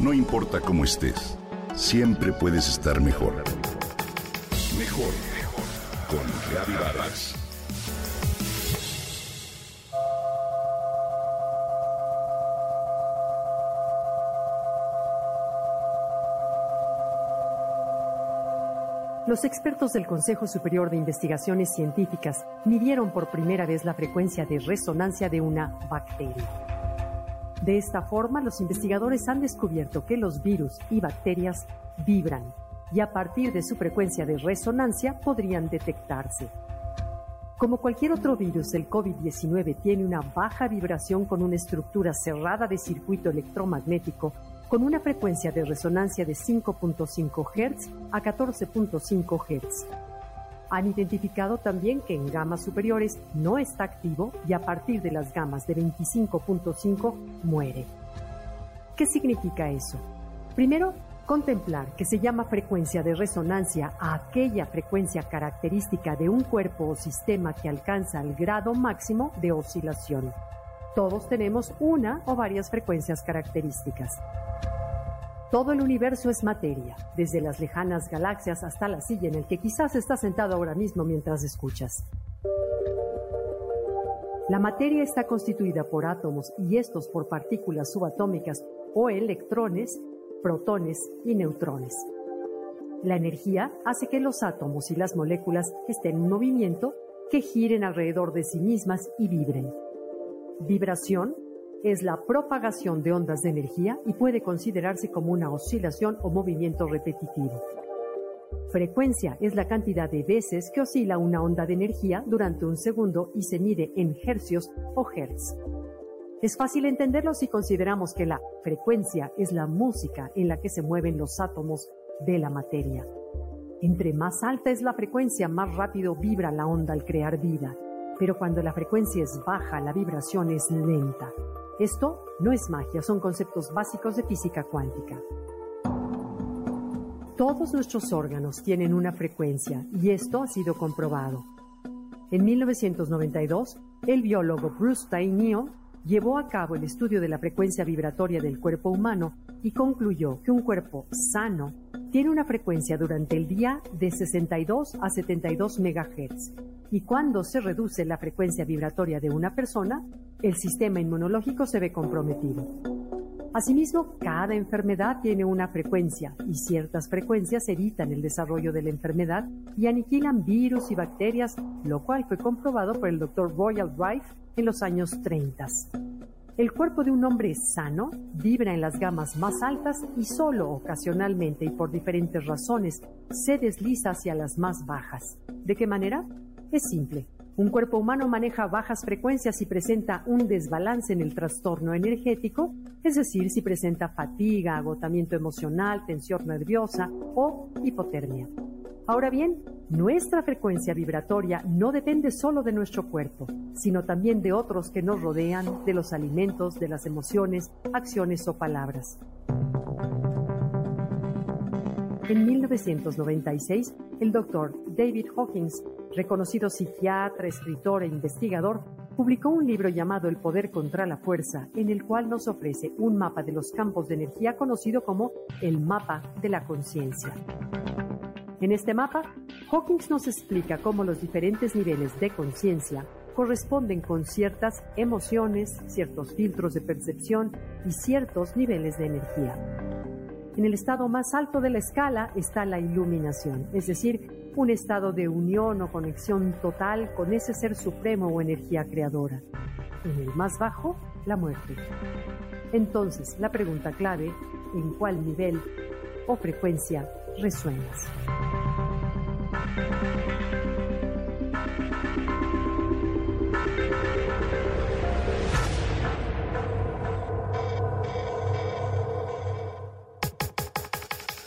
No importa cómo estés, siempre puedes estar mejor. Mejor, mejor. Con Reavivadas. Los expertos del Consejo Superior de Investigaciones Científicas midieron por primera vez la frecuencia de resonancia de una bacteria. De esta forma, los investigadores han descubierto que los virus y bacterias vibran y a partir de su frecuencia de resonancia podrían detectarse. Como cualquier otro virus, el COVID-19 tiene una baja vibración con una estructura cerrada de circuito electromagnético con una frecuencia de resonancia de 5.5 Hz a 14.5 Hz. Han identificado también que en gamas superiores no está activo y a partir de las gamas de 25.5 muere. ¿Qué significa eso? Primero, contemplar que se llama frecuencia de resonancia a aquella frecuencia característica de un cuerpo o sistema que alcanza el grado máximo de oscilación. Todos tenemos una o varias frecuencias características. Todo el universo es materia, desde las lejanas galaxias hasta la silla en el que quizás estás sentado ahora mismo mientras escuchas. La materia está constituida por átomos y estos por partículas subatómicas o electrones, protones y neutrones. La energía hace que los átomos y las moléculas estén en movimiento, que giren alrededor de sí mismas y vibren. Vibración es la propagación de ondas de energía y puede considerarse como una oscilación o movimiento repetitivo. Frecuencia es la cantidad de veces que oscila una onda de energía durante un segundo y se mide en hercios o hertz. Es fácil entenderlo si consideramos que la frecuencia es la música en la que se mueven los átomos de la materia. Entre más alta es la frecuencia, más rápido vibra la onda al crear vida. Pero cuando la frecuencia es baja, la vibración es lenta. Esto no es magia, son conceptos básicos de física cuántica. Todos nuestros órganos tienen una frecuencia y esto ha sido comprobado. En 1992, el biólogo Bruce Tainio llevó a cabo el estudio de la frecuencia vibratoria del cuerpo humano y concluyó que un cuerpo sano tiene una frecuencia durante el día de 62 a 72 MHz y cuando se reduce la frecuencia vibratoria de una persona, el sistema inmunológico se ve comprometido. Asimismo, cada enfermedad tiene una frecuencia y ciertas frecuencias evitan el desarrollo de la enfermedad y aniquilan virus y bacterias, lo cual fue comprobado por el Dr. Royal Rife en los años 30. El cuerpo de un hombre sano vibra en las gamas más altas y solo ocasionalmente y por diferentes razones se desliza hacia las más bajas. ¿De qué manera? Es simple. Un cuerpo humano maneja bajas frecuencias y presenta un desbalance en el trastorno energético, es decir, si presenta fatiga, agotamiento emocional, tensión nerviosa o hipotermia. Ahora bien, nuestra frecuencia vibratoria no depende solo de nuestro cuerpo, sino también de otros que nos rodean, de los alimentos, de las emociones, acciones o palabras. En 1996, el doctor David Hawkins reconocido psiquiatra, escritor e investigador, publicó un libro llamado El poder contra la fuerza, en el cual nos ofrece un mapa de los campos de energía conocido como el mapa de la conciencia. En este mapa, Hawkins nos explica cómo los diferentes niveles de conciencia corresponden con ciertas emociones, ciertos filtros de percepción y ciertos niveles de energía. En el estado más alto de la escala está la iluminación, es decir, un estado de unión o conexión total con ese ser supremo o energía creadora. En el más bajo, la muerte. Entonces, la pregunta clave, ¿en cuál nivel o frecuencia resuenas?